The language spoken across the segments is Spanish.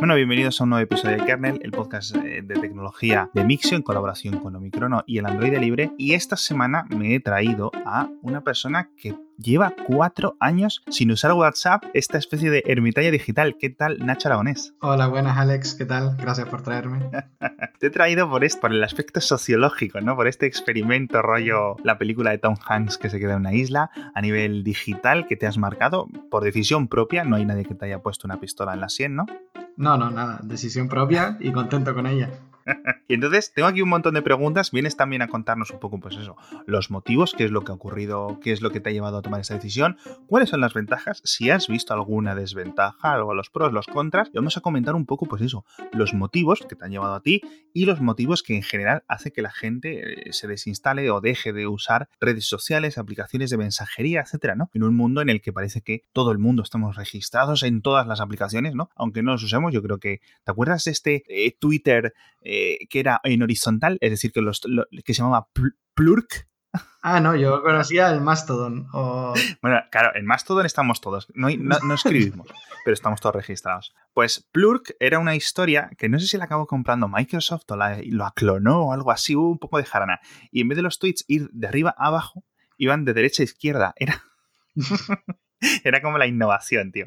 Bueno, bienvenidos a un nuevo episodio de Kernel, el podcast eh, de tecnología de Mixio en colaboración con Omicrono y el Android Libre. Y esta semana me he traído a una persona que lleva cuatro años sin usar WhatsApp, esta especie de ermitaña digital. ¿Qué tal, Nacho Aragonés? Hola, buenas, Alex. ¿Qué tal? Gracias por traerme. Te he traído por, esto, por el aspecto sociológico, ¿no? Por este experimento rollo, la película de Tom Hanks que se queda en una isla, a nivel digital que te has marcado por decisión propia. No hay nadie que te haya puesto una pistola en la sien, ¿no? No, no, nada. Decisión propia y contento con ella. y entonces tengo aquí un montón de preguntas. Vienes también a contarnos un poco, pues eso, los motivos, qué es lo que ha ocurrido, qué es lo que te ha llevado a tomar esa decisión, cuáles son las ventajas, si has visto alguna desventaja, algo los pros, los contras, y vamos a comentar un poco, pues eso, los motivos que te han llevado a ti y los motivos que en general hace que la gente eh, se desinstale o deje de usar redes sociales, aplicaciones de mensajería, etcétera, ¿no? En un mundo en el que parece que todo el mundo estamos registrados en todas las aplicaciones, ¿no? Aunque no los usemos, yo creo que. ¿Te acuerdas de este eh, Twitter? Que era en horizontal, es decir, que, los, que se llamaba Plurk. Ah, no, yo conocía el Mastodon. Bueno, claro, en Mastodon estamos todos, no, no, escribimos, pero estamos todos registrados. Pues Plurk era una historia que no sé si la acabó comprando Microsoft o la, lo aclonó o algo así, hubo un poco de jarana. Y en vez de los tweets ir de arriba a abajo, iban de derecha a izquierda. Era, era como la innovación, tío.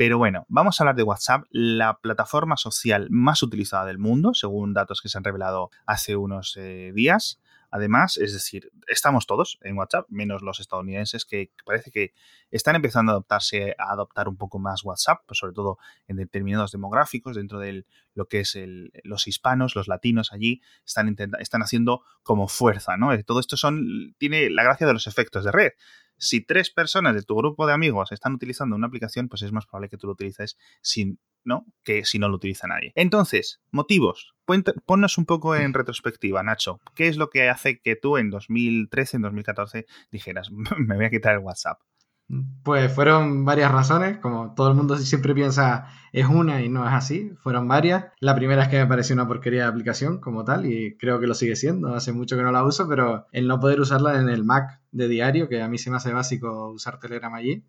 Pero bueno, vamos a hablar de WhatsApp, la plataforma social más utilizada del mundo, según datos que se han revelado hace unos eh, días. Además, es decir, estamos todos en WhatsApp, menos los estadounidenses que parece que están empezando a adoptarse a adoptar un poco más WhatsApp, pues sobre todo en determinados demográficos, dentro de lo que es los hispanos, los latinos allí, están, están haciendo como fuerza, ¿no? Todo esto son, tiene la gracia de los efectos de red si tres personas de tu grupo de amigos están utilizando una aplicación, pues es más probable que tú lo utilices sin, ¿no? que si no lo utiliza nadie. Entonces, motivos. Ponnos un poco en retrospectiva, Nacho. ¿Qué es lo que hace que tú en 2013, en 2014 dijeras, me voy a quitar el WhatsApp? Pues fueron varias razones, como todo el mundo siempre piensa es una y no es así, fueron varias. La primera es que me pareció una porquería de aplicación como tal y creo que lo sigue siendo, hace mucho que no la uso, pero el no poder usarla en el Mac de diario, que a mí se me hace básico usar Telegram allí,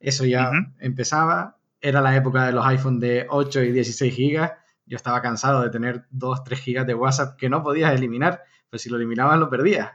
eso ya empezaba, era la época de los iPhone de 8 y 16 gigas, yo estaba cansado de tener 2, 3 gigas de WhatsApp que no podías eliminar, pues si lo eliminabas lo perdías.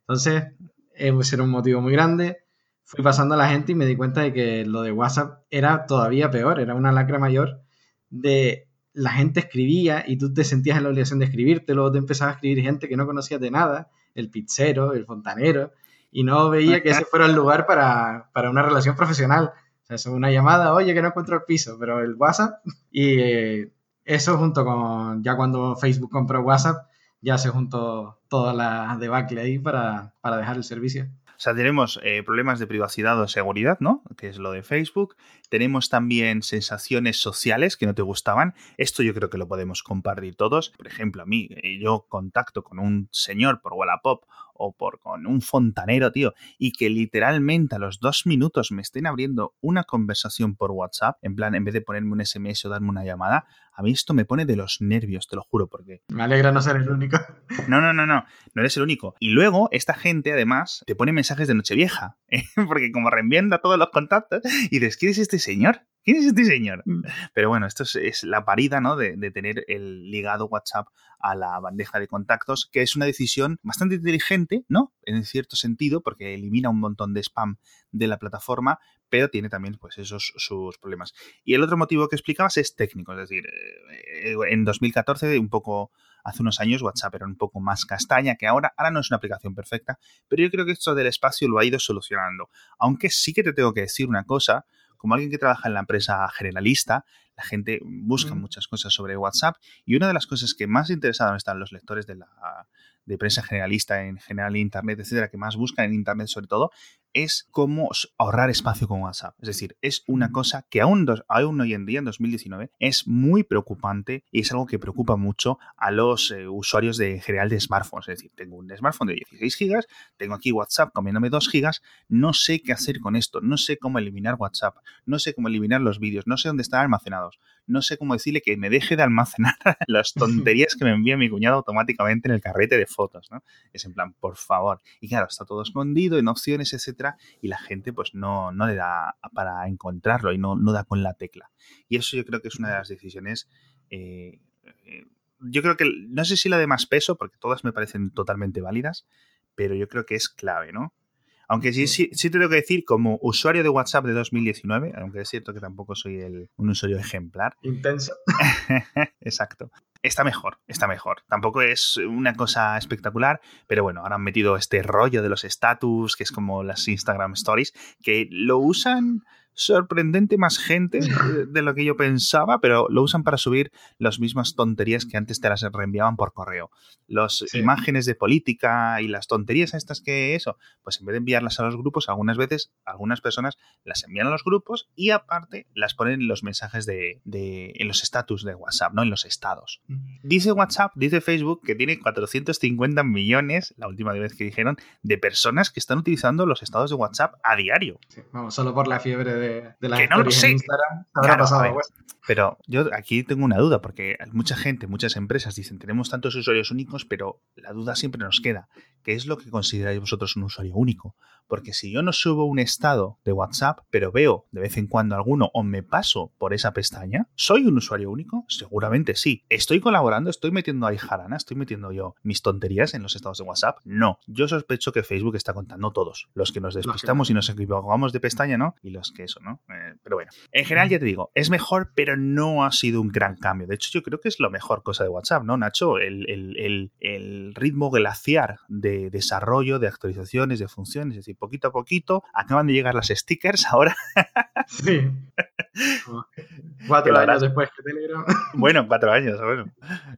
Entonces, ese era un motivo muy grande fui pasando a la gente y me di cuenta de que lo de WhatsApp era todavía peor, era una lacra mayor de la gente escribía y tú te sentías en la obligación de escribirte, luego te empezaba a escribir gente que no conocías de nada, el pizzero, el fontanero, y no veía que ese fuera el lugar para, una relación profesional. O sea, es una llamada, oye, que no encuentro el piso, pero el WhatsApp. Y eh, eso junto con, ya cuando Facebook compró WhatsApp, ya se juntó toda la debacle ahí para, para dejar el servicio. Sea, tenemos eh, problemas de privacidad o seguridad, ¿no? Que es lo de Facebook. Tenemos también sensaciones sociales que no te gustaban. Esto yo creo que lo podemos compartir todos. Por ejemplo, a mí, eh, yo contacto con un señor por Wallapop o por con un fontanero, tío, y que literalmente a los dos minutos me estén abriendo una conversación por WhatsApp, en plan, en vez de ponerme un SMS o darme una llamada, a mí esto me pone de los nervios, te lo juro, porque... Me alegra no ser el único. No, no, no, no, no eres el único. Y luego, esta gente, además, te pone mensajes de Nochevieja, ¿eh? porque como reenvienda todos los contactos, y dices, ¿quién es este señor? ¿Quién es este señor? Mm. Pero bueno, esto es, la parida, ¿no? De, de, tener el ligado WhatsApp a la bandeja de contactos, que es una decisión bastante inteligente, ¿no? En cierto sentido, porque elimina un montón de spam de la plataforma, pero tiene también, pues, esos sus problemas. Y el otro motivo que explicabas es técnico, es decir, eh, en 2014, un poco hace unos años WhatsApp era un poco más castaña que ahora. Ahora no es una aplicación perfecta, pero yo creo que esto del espacio lo ha ido solucionando. Aunque sí que te tengo que decir una cosa, como alguien que trabaja en la empresa generalista, la gente busca muchas cosas sobre WhatsApp y una de las cosas que más interesados están los lectores de la de prensa generalista en general Internet, etcétera, que más buscan en Internet sobre todo, es cómo ahorrar espacio con WhatsApp. Es decir, es una cosa que aún, aún hoy en día, en 2019, es muy preocupante y es algo que preocupa mucho a los eh, usuarios de, en general de smartphones. Es decir, tengo un smartphone de 16 gigas, tengo aquí WhatsApp comiéndome 2 gigas, no sé qué hacer con esto, no sé cómo eliminar WhatsApp, no sé cómo eliminar los vídeos, no sé dónde están almacenados, no sé cómo decirle que me deje de almacenar las tonterías que me envía mi cuñado automáticamente en el carrete de fotos, ¿no? Es en plan, por favor. Y claro, está todo escondido en opciones, etcétera etcétera, y la gente pues no, no le da para encontrarlo y no, no da con la tecla. Y eso yo creo que es una de las decisiones eh, eh, yo creo que, no sé si la de más peso, porque todas me parecen totalmente válidas, pero yo creo que es clave, ¿no? Aunque sí, sí, sí te tengo que decir, como usuario de WhatsApp de 2019, aunque es cierto que tampoco soy el, un usuario ejemplar. Intenso. Exacto. Está mejor, está mejor. Tampoco es una cosa espectacular, pero bueno, ahora han metido este rollo de los status, que es como las Instagram Stories, que lo usan sorprendente más gente de lo que yo pensaba, pero lo usan para subir las mismas tonterías que antes te las reenviaban por correo. Las imágenes de política y las tonterías estas que eso, pues en vez de enviarlas a los grupos, algunas veces algunas personas las envían a los grupos y aparte las ponen en los mensajes de, en los estatus de WhatsApp, ¿no? En los estados. Dice WhatsApp, dice Facebook que tiene 450 millones, la última vez que dijeron, de personas que están utilizando los estados de WhatsApp a diario. vamos, solo por la fiebre de de, la que no lo sé. pero yo aquí tengo una duda, porque mucha gente, muchas empresas dicen, tenemos tantos usuarios únicos, pero la duda siempre nos queda. ¿Qué es lo que consideráis vosotros un usuario único? Porque si yo no subo un estado de WhatsApp, pero veo de vez en cuando alguno o me paso por esa pestaña, ¿soy un usuario único? Seguramente sí. ¿Estoy colaborando? ¿Estoy metiendo ahí jarana? ¿Estoy metiendo yo mis tonterías en los estados de WhatsApp? No. Yo sospecho que Facebook está contando todos. Los que nos despistamos y nos equivocamos de pestaña, ¿no? Y los que eso, ¿no? Eh, pero bueno. En general, ya te digo, es mejor, pero no ha sido un gran cambio. De hecho, yo creo que es la mejor cosa de WhatsApp, ¿no, Nacho? El, el ritmo glaciar de desarrollo, de actualizaciones, de funciones. Es decir, poquito a poquito acaban de llegar las stickers ahora. Sí. Cuatro años después que Telegram. Bueno, cuatro años, bueno.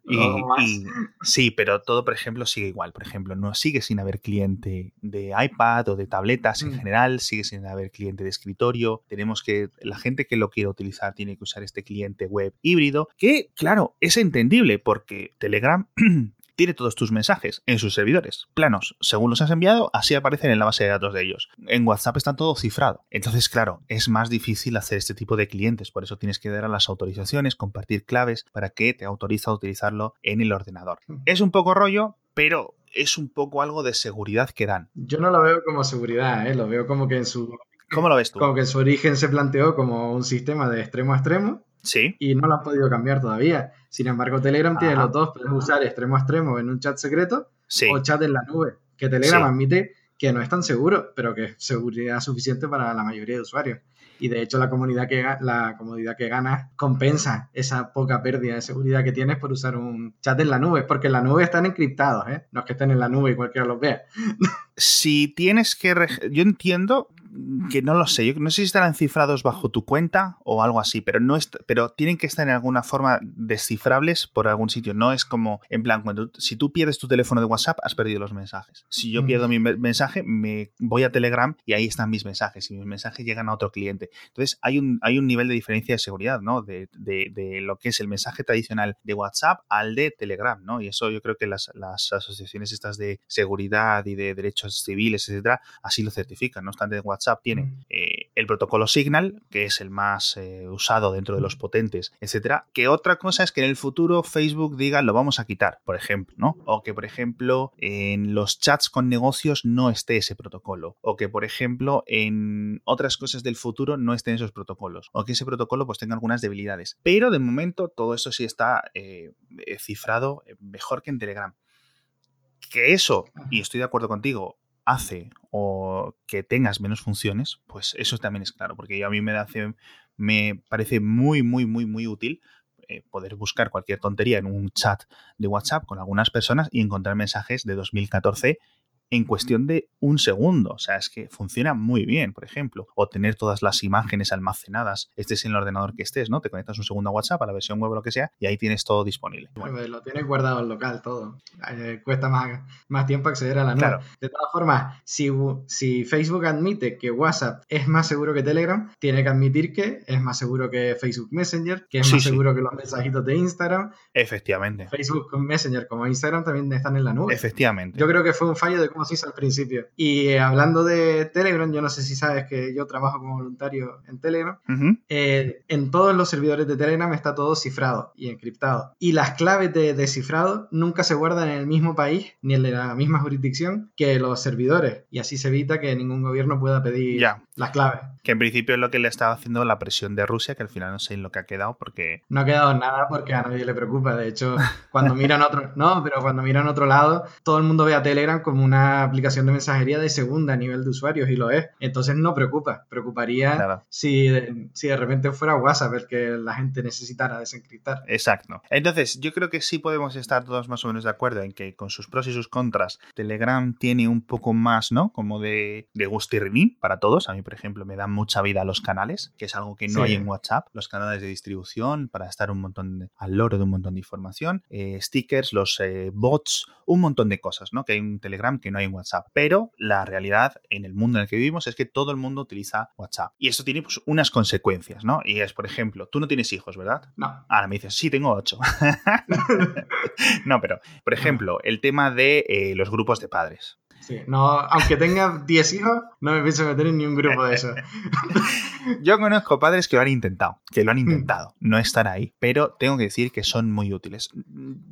Y, sí, pero todo, por ejemplo, sigue igual. Por ejemplo, no sigue sin haber cliente de iPad o de tabletas en mm. general, sigue sin haber cliente de escritorio. Tenemos que, la gente que lo quiera utilizar tiene que usar este cliente web híbrido, que, claro, es entendible porque Telegram tiene todos tus mensajes en sus servidores, planos, según los has enviado, así aparecen en la base de datos de ellos. En WhatsApp está todo cifrado. Entonces, claro, es más difícil hacer este tipo de clientes, por eso tienes que dar a las autorizaciones, compartir claves para que te autoriza a utilizarlo en el ordenador. Es un poco rollo, pero es un poco algo de seguridad que dan. Yo no lo veo como seguridad, ¿eh? lo veo como que en su... ¿Cómo lo ves tú? Como que en su origen se planteó como un sistema de extremo a extremo Sí. Y no lo han podido cambiar todavía. Sin embargo, Telegram tiene los dos. Puedes usar extremo a extremo en un chat secreto o chat en la nube. Que Telegram admite que no es tan seguro, pero que es seguridad suficiente para la mayoría de usuarios. Y de hecho, la, comunidad que, la comodidad que ganas compensa esa poca pérdida de seguridad que tienes por usar un chat en la nube. Porque en la nube están encriptados, ¿eh? No es que estén en la nube y cualquiera los vea. Si tienes que. Yo entiendo que no lo sé, yo no sé si estarán cifrados bajo tu cuenta o algo así, pero no pero tienen que estar en alguna forma descifrables por algún sitio. No es como, en plan, cuando si tú pierdes tu teléfono de WhatsApp, has perdido los mensajes. Si yo pierdo mi mensaje, me voy a Telegram y ahí están mis mensajes y mis mensajes llegan a otro cliente. Entonces hay un, hay un nivel de diferencia de seguridad, ¿no? De, lo que es el mensaje tradicional de WhatsApp al de Telegram, ¿no? Y eso yo creo que las, asociaciones estas de seguridad y de derechos civiles, etcétera, así lo certifican. No obstante, WhatsApp WhatsApp tiene eh, el protocolo Signal, que es el más eh, usado dentro de los potentes, etcétera. Que otra cosa es que en el futuro Facebook diga lo vamos a quitar, por ejemplo, ¿no? O que, por ejemplo, en los chats con negocios no esté ese protocolo. O que, por ejemplo, en otras cosas del futuro no estén esos protocolos. O que ese protocolo pues tenga algunas debilidades. Pero de momento todo eso sí está eh, cifrado mejor que en Telegram. Que eso, y estoy de acuerdo contigo, hace o que tengas menos funciones, pues eso también es claro, porque a mí me, hace, me parece muy, muy, muy, muy útil eh, poder buscar cualquier tontería en un chat de WhatsApp con algunas personas y encontrar mensajes de 2014 en cuestión de un segundo. O sea, es que funciona muy bien, por ejemplo. O tener todas las imágenes almacenadas, estés en el ordenador que estés, ¿no? Te conectas un segundo a WhatsApp, a la versión web o lo que sea, y ahí tienes todo disponible. Lo tienes guardado en local todo. Eh, cuesta más, más tiempo acceder a la nube. De todas formas, si, si Facebook admite que WhatsApp es más seguro que Telegram, tiene que admitir que es más seguro que Facebook Messenger, que es más seguro que los mensajitos de Instagram. Efectivamente. Facebook Messenger como Instagram también están en la nube. Efectivamente. Yo creo que fue un fallo de como se hizo al principio. Y eh, hablando de Telegram, yo no sé si sabes que yo trabajo como voluntario en Telegram. Eh, en todos los servidores de Telegram está todo cifrado y encriptado. Y las claves de descifrado nunca se guardan en el mismo país ni en la misma jurisdicción que los servidores. Y así se evita que ningún gobierno pueda pedir las claves. Que en principio es lo que le estaba haciendo la presión de Rusia, que al final no sé en lo que ha quedado porque... No ha quedado nada porque a nadie le preocupa. De hecho, cuando miran otro... No, pero cuando miran otro lado, todo el mundo ve a Telegram como una aplicación de mensajería de segunda nivel de usuarios y lo es. Entonces no preocupa. Preocuparía si, de, si de repente fuera WhatsApp el que la gente necesitara desencriptar. Exacto. Entonces yo creo que sí podemos estar todos más o menos de acuerdo en que con sus pros y sus contras, Telegram tiene un poco más, ¿no? Como de, de gustirrinín para todos. A mí, por ejemplo, me da mucha vida a los canales, que es algo que no hay en WhatsApp, los canales de distribución para estar un montón al loro de un montón de información, eh, stickers, los eh, bots, un montón de cosas, ¿no? Que hay en Telegram que no hay en WhatsApp. Pero la realidad en el mundo en el que vivimos es que todo el mundo utiliza WhatsApp. Y esto tiene pues, unas consecuencias, ¿no? Y es, por ejemplo, tú no tienes hijos, ¿verdad? No. Ahora me dices, sí, tengo ocho. no, pero, por ejemplo, el tema de eh, los grupos de padres. Sí, no, aunque tenga 10 hijos, no me pienso meter en ni un grupo de eso. Yo conozco padres que lo han intentado, que lo han intentado, no estar ahí, pero tengo que decir que son muy útiles.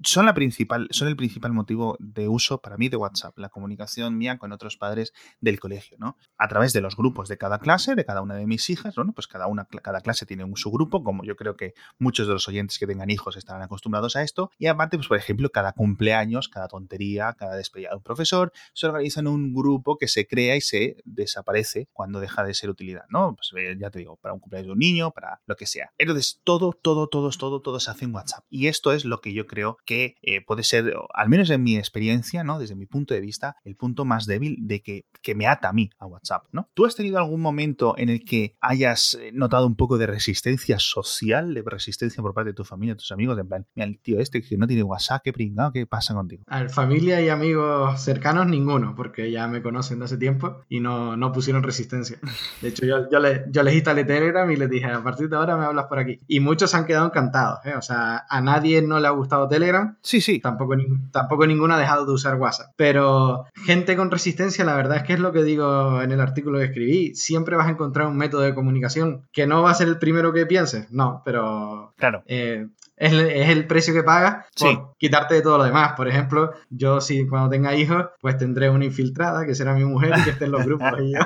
Son, la principal, son el principal motivo de uso para mí de WhatsApp, la comunicación mía con otros padres del colegio, ¿no? A través de los grupos de cada clase, de cada una de mis hijas, ¿no? Pues cada, una, cada clase tiene un subgrupo, como yo creo que muchos de los oyentes que tengan hijos estarán acostumbrados a esto, y aparte, pues por ejemplo, cada cumpleaños, cada tontería, cada despedida de un profesor, se organizan un grupo que se crea y se desaparece cuando deja de ser utilidad, ¿no? Pues eh, ya te digo, para un cumpleaños de un niño, para lo que sea. Entonces, todo, todo, todo, todo, todo se hace en WhatsApp. Y esto es lo que yo creo que eh, puede ser, al menos en mi experiencia, ¿no? Desde mi punto de vista, el punto más débil de que, que me ata a mí a WhatsApp, ¿no? ¿Tú has tenido algún momento en el que hayas eh, notado un poco de resistencia social, de resistencia por parte de tu familia, de tus amigos? En plan, mira, el tío este que no tiene WhatsApp, qué pringado, ¿qué pasa contigo? A ver, familia y amigos cercanos, ninguno, porque ya me conocen de hace tiempo y no, no pusieron resistencia. De hecho, yo, yo, le, yo les instalé Telegram y les dije, a partir de ahora me hablas por aquí. Y muchos se han quedado encantados. ¿eh? O sea, a nadie no le ha gustado Telegram. Sí, sí. Tampoco, tampoco ninguno ha dejado de usar WhatsApp. Pero gente con resistencia, la verdad es que es lo que digo en el artículo que escribí. Siempre vas a encontrar un método de comunicación que no va a ser el primero que pienses. No, pero... Claro. Eh, es, el precio que pagas por quitarte de todo lo demás. Por ejemplo, yo si cuando tenga hijos, pues tendré una infiltrada, que será mi mujer y que esté en los grupos. yo.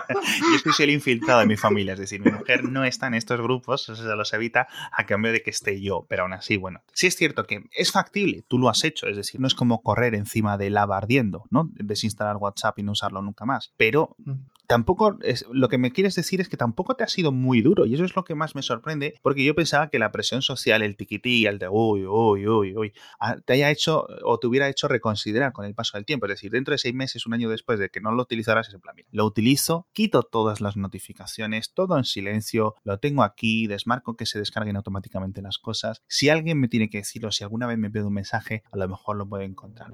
yo soy el infiltrado de mi familia, es decir, mi mujer no está en estos grupos, eso se los evita a cambio de que esté yo, pero aún así, bueno, sí es cierto que es factible, tú lo has hecho, es decir, no es como correr encima de lava ardiendo, ¿no? Desinstalar WhatsApp y no usarlo nunca más, pero mm tampoco es, lo que me quieres decir es que tampoco te ha sido muy duro y eso es lo que más me sorprende porque yo pensaba que la presión social, el tiquití, el de uy, uy, uy, uy, ah, te haya hecho o te hubiera hecho reconsiderar con el paso del tiempo. Es decir, dentro de seis meses, un año después de que no lo utilizaras, es en plan, lo utilizo, quito todas las notificaciones, todo en silencio, lo tengo aquí, desmarco que se descarguen automáticamente las cosas. Si alguien me tiene que decirlo, si alguna vez me pide un mensaje, a lo mejor lo puedo encontrar.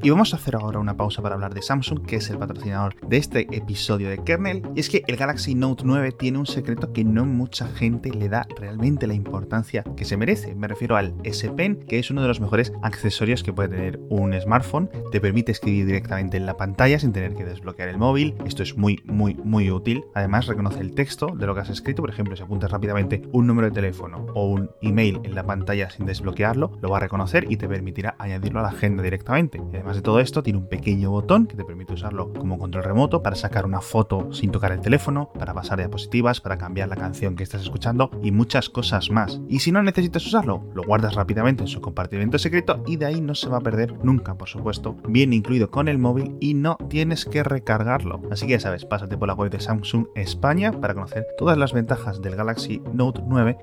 Y vamos a hacer ahora una pausa para hablar de Samsung, que es el patrocinador de este episodio de Kernel. Y es que el Galaxy Note 9 tiene un secreto que no mucha gente le da realmente la importancia que se merece. Me refiero al S Pen, que es uno de los mejores accesorios que puede tener un smartphone. Te permite escribir directamente en la pantalla sin tener que desbloquear el móvil. Esto es muy, muy, muy útil. Además, reconoce el texto de lo que has escrito. Por ejemplo, si apuntas rápidamente un número de teléfono o un email en la pantalla sin desbloquearlo, lo va a reconocer y te permitirá añadirlo a la agenda directamente. De todo esto, tiene un pequeño botón que te permite usarlo como control remoto para sacar una foto sin tocar el teléfono, para pasar diapositivas, para cambiar la canción que estás escuchando y muchas cosas más. Y si no necesitas usarlo, lo guardas rápidamente en su compartimento secreto y de ahí no se va a perder nunca, por supuesto. Viene incluido con el móvil y no tienes que recargarlo. Así que ya sabes, pásate por la web de Samsung España para conocer todas las ventajas del Galaxy Note 9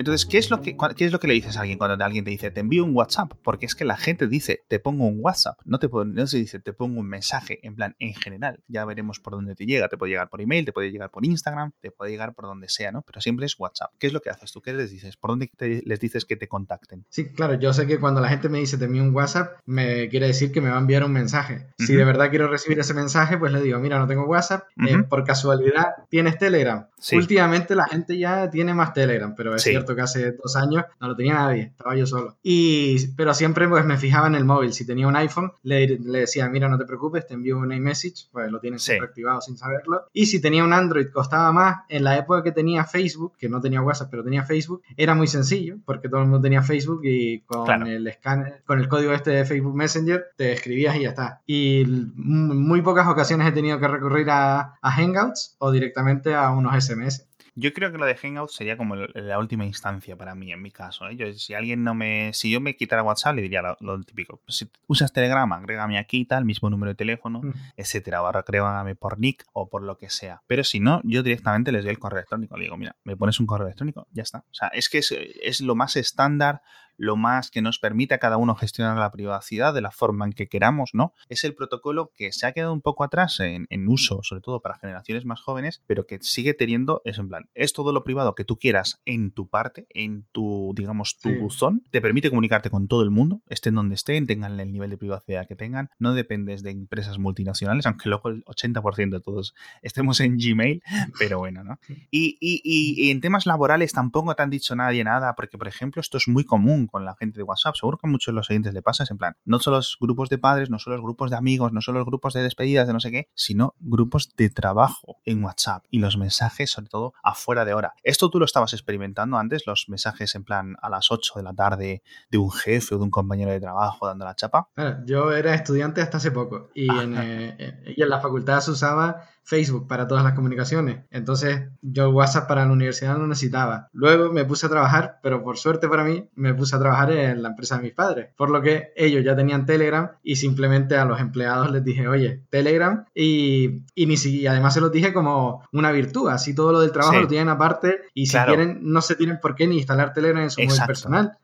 entonces, ¿qué es, lo que, ¿qué es lo que le dices a alguien cuando alguien te dice, te envío un WhatsApp? Porque es que la gente dice, te pongo un WhatsApp, no, te, no se dice, te pongo un mensaje, en plan, en general. Ya veremos por dónde te llega. Te puede llegar por email, te puede llegar por Instagram, te puede llegar por donde sea, ¿no? Pero siempre es WhatsApp. ¿Qué es lo que haces tú? ¿Qué les dices? ¿Por dónde les dices que te contacten? Sí, claro, yo sé que cuando la gente me dice, te envío un WhatsApp, me quiere decir que me va a enviar un mensaje. Si de verdad quiero recibir ese mensaje, pues le digo, mira, no tengo WhatsApp, eh, por casualidad tienes Telegram. Últimamente la gente ya tiene más Telegram, pero es cierto cierto que hace dos años no lo tenía nadie, estaba yo solo. Y, pero siempre pues me fijaba en el móvil. Si tenía un iPhone, le, le decía, mira, no te preocupes, te envío un iMessage, pues lo tienes siempre activado sin saberlo. Y si tenía un Android, costaba más. En la época que tenía Facebook, que no tenía WhatsApp, pero tenía Facebook, era muy sencillo, porque todo el mundo tenía Facebook y con el escáner, con el código este de Facebook Messenger, te escribías y ya está. Y muy pocas ocasiones he tenido que recurrir a, a Hangouts o directamente a unos SMS. Yo creo que lo de Hangout sería como la última instancia para mí, en mi caso. ¿eh? Yo, si alguien no me. Si yo me quitara WhatsApp, le diría lo, típico. Si usas Telegram, agrégame aquí, tal, mismo número de teléfono, mm. etcétera. Barra agrégame por nick o por lo que sea. Pero si no, yo directamente les doy el correo electrónico. Le digo, mira, me pones un correo electrónico, ya está. O sea, es que es, es lo más estándar, lo más que nos permite a cada uno gestionar la privacidad de la forma en que queramos, ¿no? Es el protocolo que se ha quedado un poco atrás en, uso, sobre todo para generaciones más jóvenes, pero que sigue teniendo eso en plan. Es todo lo privado que tú quieras en tu parte, en tu, digamos, tu buzón. Te permite comunicarte con todo el mundo, estén donde estén, tengan el nivel de privacidad que tengan. No dependes de empresas multinacionales, aunque luego el 80% de todos estemos en Gmail, pero bueno, ¿no? Y, y, y en temas laborales tampoco te han dicho nadie nada, porque, por ejemplo, esto es muy común con la gente de WhatsApp. Seguro que a muchos de los oyentes le pasa, en plan, no solo los grupos de padres, no solo los grupos de amigos, no solo los grupos de despedidas de no sé qué, sino grupos de trabajo en WhatsApp y los mensajes, sobre todo, afuera de hora. Esto tú lo estabas experimentando antes, los mensajes en plan a las 8 de la tarde de un jefe o de un compañero de trabajo dando la chapa. yo era estudiante hasta hace poco y, en, eh, y en la facultad se usaba Facebook para todas las comunicaciones. Entonces yo WhatsApp para la universidad no necesitaba. Luego me puse a trabajar, pero por suerte para mí me puse a trabajar en la empresa de mis padres. Por lo que ellos ya tenían Telegram y simplemente a los empleados les dije, oye, Telegram y, y, ni si, además se los dije como una virtud. Así todo lo del trabajo lo tienen aparte y si quieren no se tienen por qué ni instalar Telegram en su móvil personal.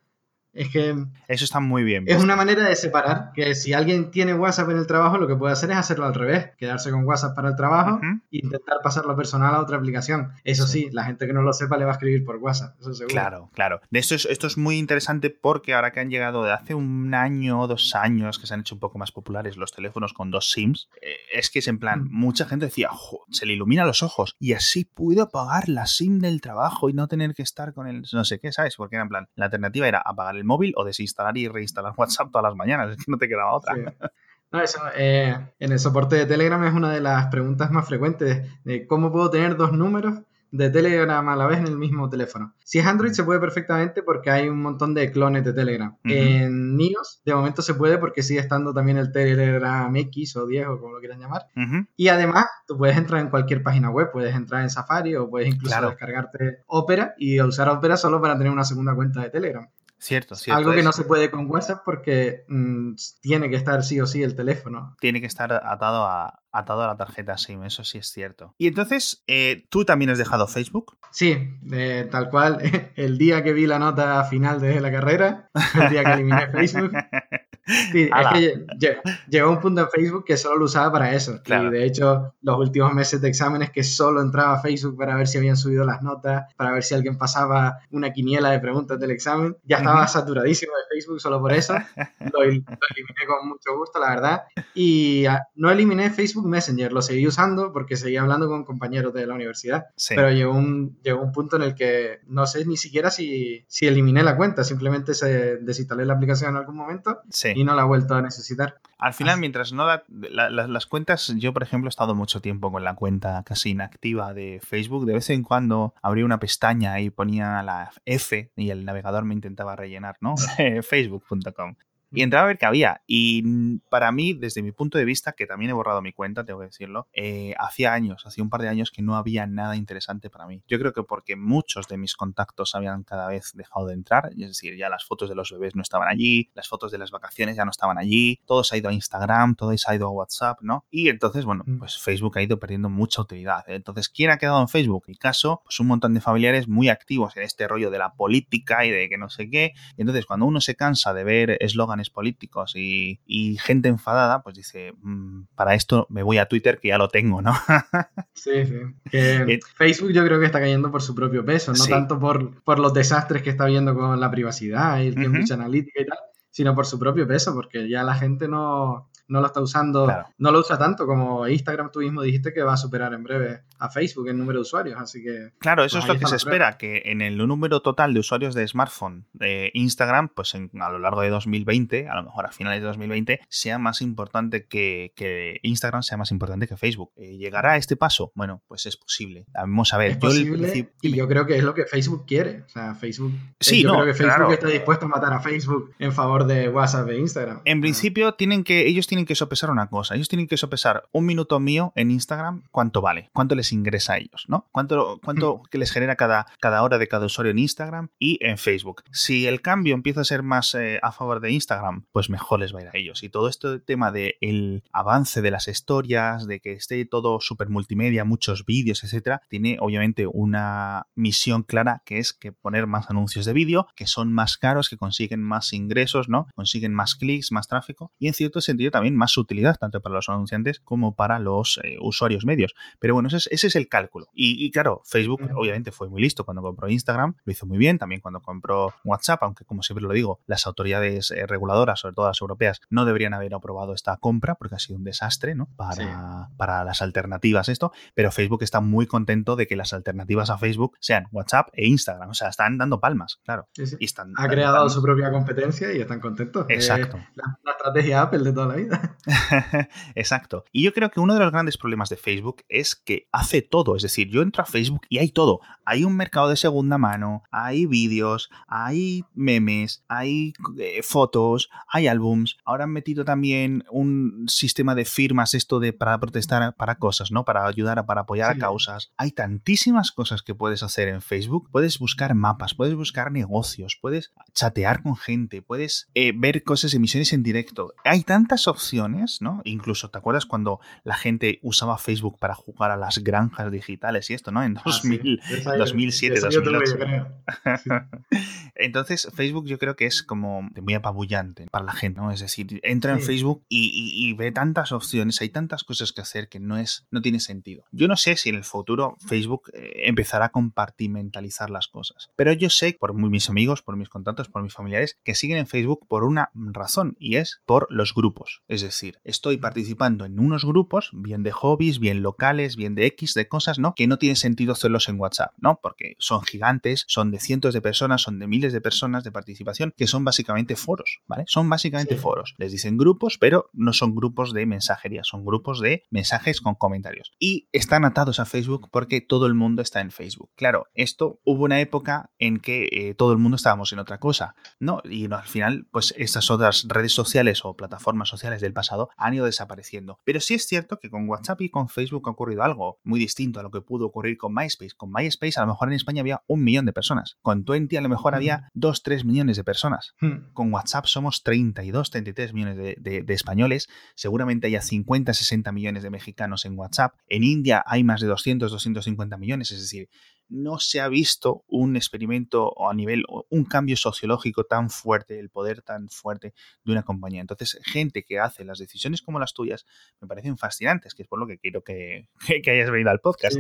Es que... Eso está muy bien. Es una manera de separar, que si alguien tiene WhatsApp en el trabajo, lo que puede hacer es hacerlo al revés, quedarse con WhatsApp para el trabajo e intentar pasarlo personal a otra aplicación. Eso sí. la gente que no lo sepa le va a escribir por WhatsApp, eso seguro. Claro, claro. De esto es, esto es muy interesante porque ahora que han llegado de hace un año o dos años que se han hecho un poco más populares los teléfonos con dos SIMs, eh, es que es en plan, mm. mucha gente decía, se le ilumina los ojos y así puedo apagar la SIM del trabajo y no tener que estar con el no sé qué, ¿sabes? Porque era en plan, la alternativa era apagar el móvil o desinstalar y reinstalar WhatsApp todas las mañanas, es que no te quedaba otra. No, eso, eh, en el soporte de Telegram es una de las preguntas más frecuentes de cómo puedo tener dos números de Telegram a la vez en el mismo teléfono. Si es Android se puede perfectamente porque hay un montón de clones de Telegram. En iOS de momento se puede porque sigue estando también el Telegram X o 10 o como lo quieran llamar. Y además tú puedes entrar en cualquier página web, puedes entrar en Safari o puedes incluso descargarte Opera y usar Opera solo para tener una segunda cuenta de Telegram. Cierto, cierto. Algo que no se puede con WhatsApp porque mm, tiene que estar sí o sí el teléfono. Tiene que estar atado a, atado a la tarjeta SIM, eso sí es cierto. Y entonces, eh, ¿tú también has dejado Facebook? Sí, tal cual. El día que vi la nota final de la carrera, el día que eliminé Facebook. Sí, es que llegó un punto en Facebook que solo lo usaba para eso. Y de hecho, los últimos meses de exámenes que solo entraba a Facebook para ver si habían subido las notas, para ver si alguien pasaba una quiniela de preguntas del examen. Ya estaba saturadísimo de Facebook solo por eso. Lo, eliminé con mucho gusto, la verdad. Y ah, no eliminé Facebook Messenger, lo seguí usando porque seguía hablando con compañeros de la universidad. Pero llegó un, llegó un punto en el que no sé ni siquiera si, si eliminé la cuenta, simplemente se desinstalé la aplicación en algún momento. Sí y no la ha vuelto a necesitar. Al final, mientras no las cuentas, yo por ejemplo he estado mucho tiempo con la cuenta casi inactiva de Facebook. De vez en cuando abría una pestaña y ponía la F y el navegador me intentaba rellenar, ¿no? Facebook.com y entraba a ver qué había. Y para mí, desde mi punto de vista, que también he borrado mi cuenta, tengo que decirlo, eh, hacía años, hacía un par de años que no había nada interesante para mí. Yo creo que porque muchos de mis contactos habían cada vez dejado de entrar, es decir, ya las fotos de los bebés no estaban allí, las fotos de las vacaciones ya no estaban allí, todo se ha ido a Instagram, todo se ha ido a WhatsApp, ¿no? Y entonces, bueno, mm. pues Facebook ha ido perdiendo mucha utilidad. Entonces, ¿quién ha quedado en Facebook? El caso, pues un montón de familiares muy activos en este rollo de la política y de que no sé qué. Y entonces, cuando uno se cansa de ver políticos y, gente enfadada, pues dice, mm, para esto me voy a Twitter que ya lo tengo, ¿no? sí, sí. Eh, Facebook yo creo que está cayendo por su propio peso, no tanto por, por los desastres que está viendo con la privacidad y el mucha analítica y tal, sino por su propio peso, porque ya la gente no, no lo está usando, no lo usa tanto como Instagram, tú mismo dijiste que va a superar en breve a Facebook en número de usuarios, así que... Claro, eso es lo que se espera, que en el número total de usuarios de smartphone de Instagram, pues a lo largo de 2020, a lo mejor a finales de 2020, sea más importante que, que Instagram, sea más importante que Facebook. Eh, ¿Llegará a este paso? Bueno, pues es posible. Vamos a ver. Es posible, y yo creo que es lo que Facebook quiere. O sea, Facebook... Sí, yo creo que Facebook está dispuesto a matar a Facebook en favor de WhatsApp e Instagram. En principio, tienen que, ellos tienen que sopesar una cosa. Ellos tienen que sopesar un minuto mío en Instagram, cuánto vale, cuánto les ingresa a ellos, ¿no? Cuánto, cuánto que les genera cada, cada hora de cada usuario en Instagram y en Facebook. Si el cambio empieza a ser más eh, a favor de Instagram, pues mejor les va a ir a ellos. Y todo este tema del avance de las historias, de que esté todo súper multimedia, muchos vídeos, etcétera, tiene obviamente una misión clara que es que poner más anuncios de vídeo, que son más caros, que consiguen más ingresos, ¿no? Consiguen más clics, más tráfico y en cierto sentido también más utilidad, tanto para los anunciantes como para los eh, usuarios medios. Pero bueno, ese es, el cálculo. Y, claro, Facebook obviamente fue muy listo cuando compró Instagram, lo hizo muy bien, también cuando compró WhatsApp, aunque como siempre lo digo, las autoridades eh, reguladoras, sobre todo las europeas, no deberían haber aprobado esta compra porque ha sido un desastre, ¿no? Para, para las alternativas esto, pero Facebook está muy contento de que las alternativas a Facebook sean WhatsApp e Instagram, o sea, están dando palmas, claro. Y están ha creado su propia competencia y están contentos. Exacto. la, la estrategia Apple de toda la vida. Exacto. Y yo creo que uno de los grandes problemas de Facebook es que hace todo. Es decir, yo entro a Facebook y hay todo. Hay un mercado de segunda mano, hay vídeos, hay memes, hay eh, fotos, hay álbums. Ahora han metido también un sistema de firmas, esto de para protestar para cosas, ¿no? Para ayudar, a, para apoyar a causas. Hay tantísimas cosas que puedes hacer en Facebook. Puedes buscar mapas, puedes buscar negocios, puedes chatear con gente, puedes eh, ver cosas, emisiones en directo. Hay tantas opciones, ¿no? Incluso, ¿te acuerdas cuando la gente usaba Facebook para jugar a las granjas digitales y esto, ¿no? En 2000, 2007, 2008. Entonces, Facebook yo creo que es como muy apabullante para la gente, ¿no? Es decir, entra en Facebook y, ve tantas opciones, hay tantas cosas que hacer que no, es, no tiene sentido. Yo no sé si en el futuro Facebook eh, empezará a compartimentalizar las cosas, pero yo sé por mis amigos, por mis contactos, por mis familiares, que siguen en Facebook por una razón y es por los grupos. Es decir, estoy participando en unos grupos, bien de hobbies, bien locales, bien de X, de cosas, ¿no? Que no tiene sentido hacerlos en WhatsApp, ¿no? Porque son gigantes, son de cientos de personas, son de miles de personas de participación, que son básicamente foros, ¿vale? Son básicamente foros. Les dicen grupos, pero no son grupos de mensajería, son grupos de mensajes con comentarios. Y están atados a Facebook porque todo el mundo está en Facebook. Claro, esto hubo una época en que eh, todo el mundo estábamos en otra cosa, ¿no? Y al final, pues estas otras redes sociales o plataformas sociales del pasado han ido desapareciendo. Pero sí es cierto que con WhatsApp y con Facebook ha ocurrido algo muy distinto a lo que pudo ocurrir con MySpace. Con MySpace a lo mejor en España había un millón de personas. Con Twenty a lo mejor había 2, 3 millones de personas. Hmm. Con WhatsApp somos 32, 33 millones de, de españoles. Seguramente haya 50, 60 millones de mexicanos en WhatsApp. En India hay más de 200, 250 millones. Es decir, no se ha visto un experimento o a nivel, un cambio sociológico tan fuerte, el poder tan fuerte de una compañía. Entonces, gente que hace las decisiones como las tuyas me parecen fascinantes, que es por lo que quiero que, hayas venido al podcast.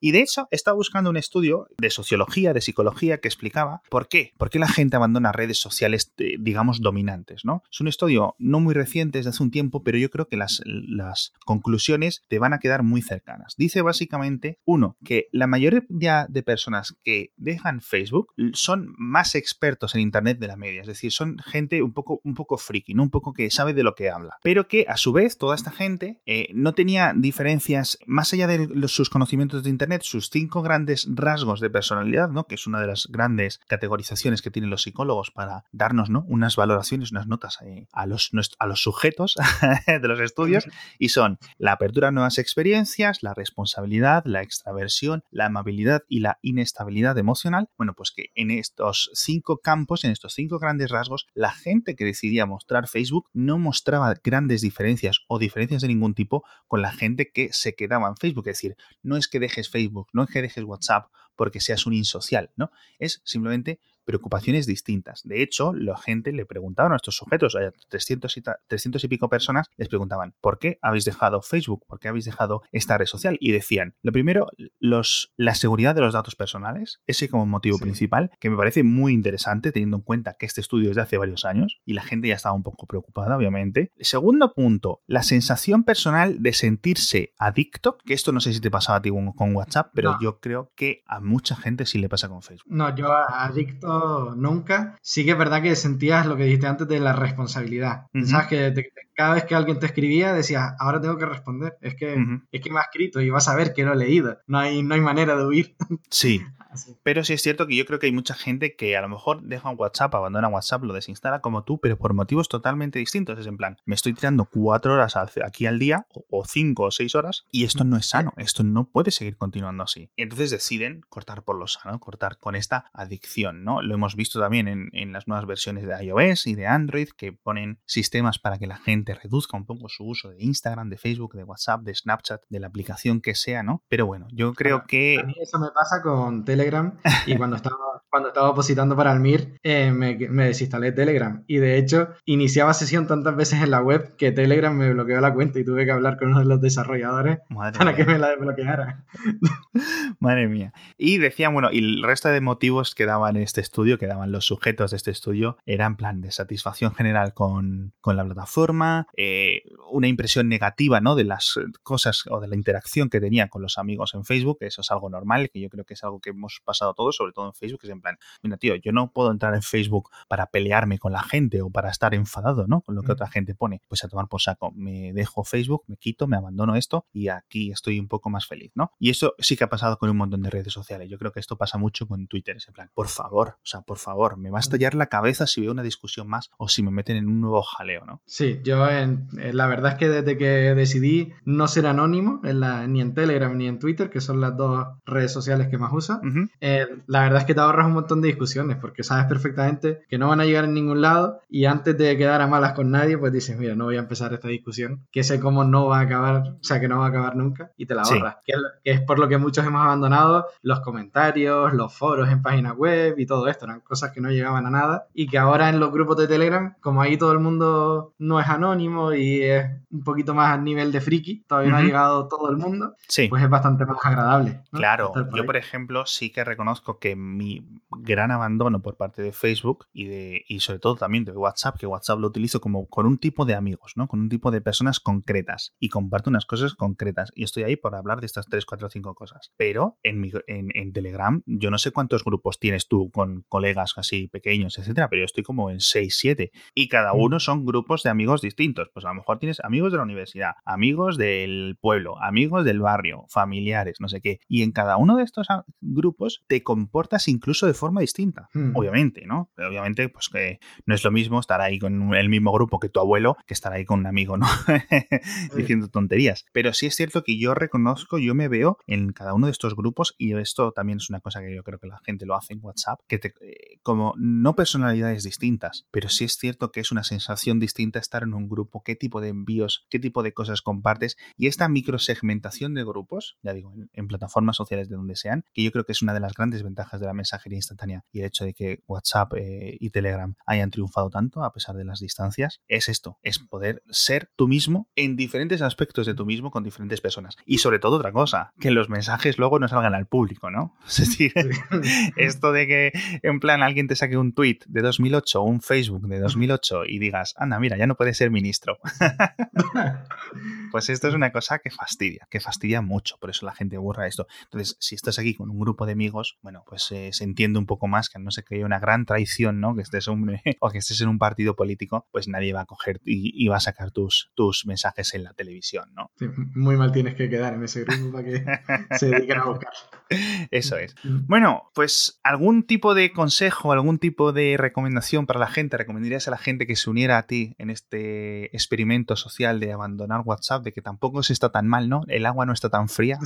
Y de hecho, he estado buscando un estudio de sociología, de psicología, que explicaba por qué, por qué la gente abandona redes sociales, eh, digamos, dominantes, ¿no? Es un estudio no muy reciente, desde hace un tiempo, pero yo creo que las, las conclusiones te van a quedar muy cercanas. Dice básicamente, uno, que la mayoría de personas que dejan Facebook son más expertos en Internet de la media, es decir, son gente un poco, un poco friki, ¿no? un poco que sabe de lo que habla, pero que a su vez toda esta gente eh, no tenía diferencias más allá de sus conocimientos de Internet, sus cinco grandes rasgos de personalidad, ¿no? que es una de las grandes categorizaciones que tienen los psicólogos para darnos ¿no? unas valoraciones, unas notas eh, a, los, a los sujetos de los estudios, y son la apertura a nuevas experiencias, la responsabilidad, la extraversión, la amabilidad y la inestabilidad emocional, bueno, pues que en estos cinco campos, en estos cinco grandes rasgos, la gente que decidía mostrar Facebook no mostraba grandes diferencias o diferencias de ningún tipo con la gente que se quedaba en Facebook. Es decir, no es que dejes Facebook, no es que dejes WhatsApp porque seas un insocial, ¿no? Es simplemente preocupaciones distintas. De hecho, la gente le preguntaba a nuestros sujetos, a 300 y, 300 y pico personas, les preguntaban, ¿por qué habéis dejado Facebook? ¿Por qué habéis dejado esta red social? Y decían, lo primero, los, la seguridad de los datos personales, ese como motivo principal, que me parece muy interesante teniendo en cuenta que este estudio es de hace varios años y la gente ya estaba un poco preocupada, obviamente. Segundo punto, la sensación personal de sentirse adicto, que esto no sé si te pasaba a ti con WhatsApp, pero yo creo que a mucha gente sí le pasa con Facebook. No, yo adicto nunca. Sí que es verdad que sentías lo que dijiste antes de la responsabilidad. Sabes que cada vez que alguien te escribía decías, ahora tengo que responder. Es que, es que me ha escrito y vas a ver que lo he leído. No hay, no hay manera de huir. Sí, Pero sí es cierto que yo creo que hay mucha gente que a lo mejor deja un WhatsApp, abandona WhatsApp, lo desinstala como tú, pero por motivos totalmente distintos. Es en plan, me estoy tirando cuatro horas aquí al día, o cinco o seis horas, y esto no es sano, esto no puede seguir continuando así. Y entonces deciden cortar por lo sano, cortar con esta adicción, ¿no? Lo hemos visto también en, en las nuevas versiones de iOS y de Android, que ponen sistemas para que la gente reduzca un poco su uso de Instagram, de Facebook, de WhatsApp, de Snapchat, de la aplicación que sea, ¿no? Pero bueno, yo creo que... A mí eso me pasa con Telegram y cuando estaba, cuando estaba opositando para el MIR eh, me, me, desinstalé Telegram y de hecho iniciaba sesión tantas veces en la web que Telegram me bloqueó la cuenta y tuve que hablar con uno de los desarrolladores para que me la desbloqueara. Madre mía. Y decían, bueno, y el resto de motivos que daban este estudio, que daban los sujetos de este estudio, eran plan de satisfacción general con, con la plataforma, eh, una impresión negativa, ¿no? De las cosas o de la interacción que tenía con los amigos en Facebook, eso es algo normal, que yo creo que es algo que hemos pasado todos, sobre todo en Facebook, es en plan, mira, tío, yo no puedo entrar en Facebook para pelearme con la gente o para estar enfadado, ¿no? Con lo que mm. otra gente pone. Pues a tomar por saco, me dejo Facebook, me quito, me abandono esto y aquí estoy un poco más feliz, ¿no? Y eso sí que ha pasado con un montón de redes sociales. Yo creo que esto pasa mucho con Twitter, es en plan, por favor, o sea, por favor, me va a mm. estallar la cabeza si veo una discusión más o si me meten en un nuevo jaleo, ¿no? Sí, yo en, la verdad es que desde que decidí no ser anónimo en la, ni en Telegram ni en Twitter, que son las dos redes sociales que más uso, eh, la verdad es que te ahorras un montón de discusiones porque sabes perfectamente que no van a llegar en ningún lado y antes de quedar a malas con nadie, pues dices, mira, no voy a empezar esta discusión, que sé cómo no va a acabar, o sea, que no va a acabar nunca y te la ahorras. Que, es, por lo que muchos hemos abandonado los comentarios, los foros en páginas web y todo esto, eran cosas que no llegaban a nada y que ahora en los grupos de Telegram, como ahí todo el mundo no es anónimo y es un poquito más a nivel de friki, todavía no ha llegado todo el mundo, pues es bastante más agradable. Claro, yo por ejemplo sí que reconozco que mi gran abandono por parte de Facebook y de y sobre todo también de WhatsApp, que WhatsApp lo utilizo como con un tipo de amigos, ¿no? Con un tipo de personas concretas y comparto unas cosas concretas y estoy ahí por hablar de estas 3, 4, 5 cosas. Pero en, mi, en, en Telegram, yo no sé cuántos grupos tienes tú con colegas así pequeños, etcétera, pero yo estoy como en 6, 7 y cada mm. uno son grupos de amigos distintos. Pues a lo mejor tienes amigos de la universidad, amigos del pueblo, amigos del barrio, familiares, no sé qué. Y en cada uno de estos grupos te comportas incluso de forma distinta, hmm. obviamente, ¿no? Pero obviamente, pues que no es lo mismo estar ahí con el mismo grupo que tu abuelo que estar ahí con un amigo, ¿no? Diciendo tonterías. Pero sí es cierto que yo reconozco, yo me veo en cada uno de estos grupos y esto también es una cosa que yo creo que la gente lo hace en WhatsApp, que te, eh, como no personalidades distintas, pero sí es cierto que es una sensación distinta estar en un grupo, qué tipo de envíos, qué tipo de cosas compartes y esta microsegmentación de grupos, ya digo, en plataformas sociales de donde sean, que yo creo que es una de las grandes ventajas de la mensajería instantánea y el hecho de que WhatsApp eh, y Telegram hayan triunfado tanto a pesar de las distancias, es esto, es poder ser tú mismo en diferentes aspectos de tú mismo con diferentes personas. Y sobre todo otra cosa, que los mensajes luego no salgan al público, ¿no? Es decir, esto de que en plan alguien te saque un tweet de 2008 o un Facebook de 2008 y digas, anda, mira, ya no puedes ser ministro. pues esto es una cosa que fastidia, que fastidia mucho, por eso la gente borra esto. Entonces, si estás aquí con un grupo de amigos, bueno, pues eh, se entiende un poco más que no se cree una gran traición, ¿no? Que estés un, o que estés en un partido político, pues nadie va a coger y, va a sacar tus, tus mensajes en la televisión, ¿no? muy mal tienes que quedar en ese grupo para que se dediquen a buscar. Eso es. Mm. Bueno, pues algún tipo de consejo, algún tipo de recomendación para la gente, recomendarías a la gente que se uniera a ti en este experimento social de abandonar WhatsApp, de que tampoco se está tan mal, ¿no? El agua no está tan fría.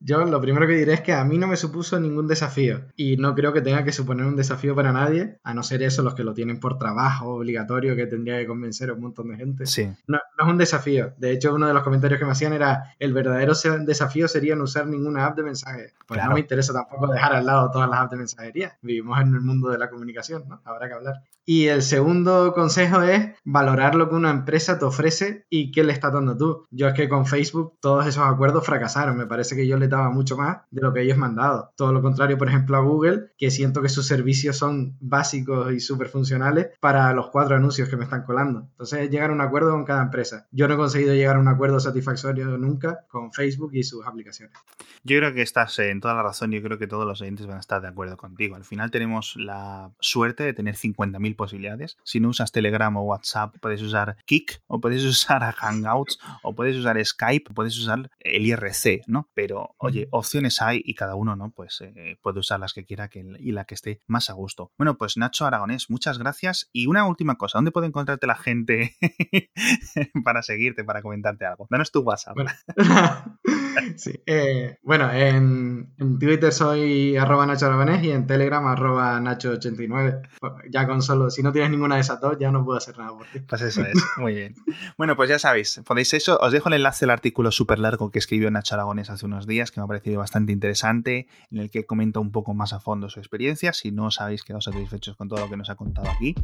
Yo lo primero que diré es que a mí no me supuso ningún ningún desafío y no creo que tenga que suponer un desafío para nadie, a no ser eso los que lo tienen por trabajo obligatorio que tendría que convencer a un montón de gente. Sí. No, no es un desafío. De hecho, uno de los comentarios que me hacían era el verdadero desafío sería no usar ninguna app de mensaje. Pues Claro. no me interesa tampoco dejar al lado todas las apps de mensajería. Vivimos en el mundo de la comunicación, ¿no? Habrá que hablar. Y el segundo consejo es valorar lo que una empresa te ofrece y qué le estás dando tú. Yo es que con Facebook todos esos acuerdos fracasaron. Me parece que yo le daba mucho más de lo que ellos me han dado. Todo lo contrario, por ejemplo, a Google, que siento que sus servicios son básicos y súper funcionales para los cuatro anuncios que me están colando. Entonces, llegar a un acuerdo con cada empresa. Yo no he conseguido llegar a un acuerdo satisfactorio nunca con Facebook y sus aplicaciones. Yo creo que estás en toda la razón. Yo creo que todos los oyentes van a estar de acuerdo contigo. Al final tenemos la suerte de tener 50.000 posibilidades. Si no usas Telegram o WhatsApp, puedes usar Kik, o puedes usar Hangouts, o puedes usar Skype, o puedes usar el IRC, ¿no? Pero, oye, opciones hay y cada uno, ¿no? Pues eh, puede usar las que quiera que, y la que esté más a gusto. Bueno, pues Nacho Aragonés, muchas gracias. Y una última cosa, ¿dónde puede encontrarte la gente para seguirte, para comentarte algo? Danos tu WhatsApp. Bueno, sí. eh, bueno en, en Twitter soy arroba Nacho Aragonés y en Telegram arroba Nacho89. Pues Ya con solo, si no tienes ninguna de esas dos, ya no puedo hacer nada por ti. Pues eso es, muy bien. Bueno, pues ya sabéis, podéis eso, os dejo el enlace al artículo súper largo que escribió Nacho Aragones hace unos días, que me ha parecido bastante interesante, en el que comenta un poco más a fondo su experiencia, si no os habéis quedado satisfechos con todo lo que nos ha contado aquí.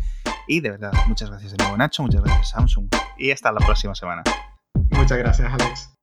Y de verdad, muchas gracias de nuevo Nacho, muchas gracias Samsung, y hasta la próxima semana. Muchas gracias, Alex.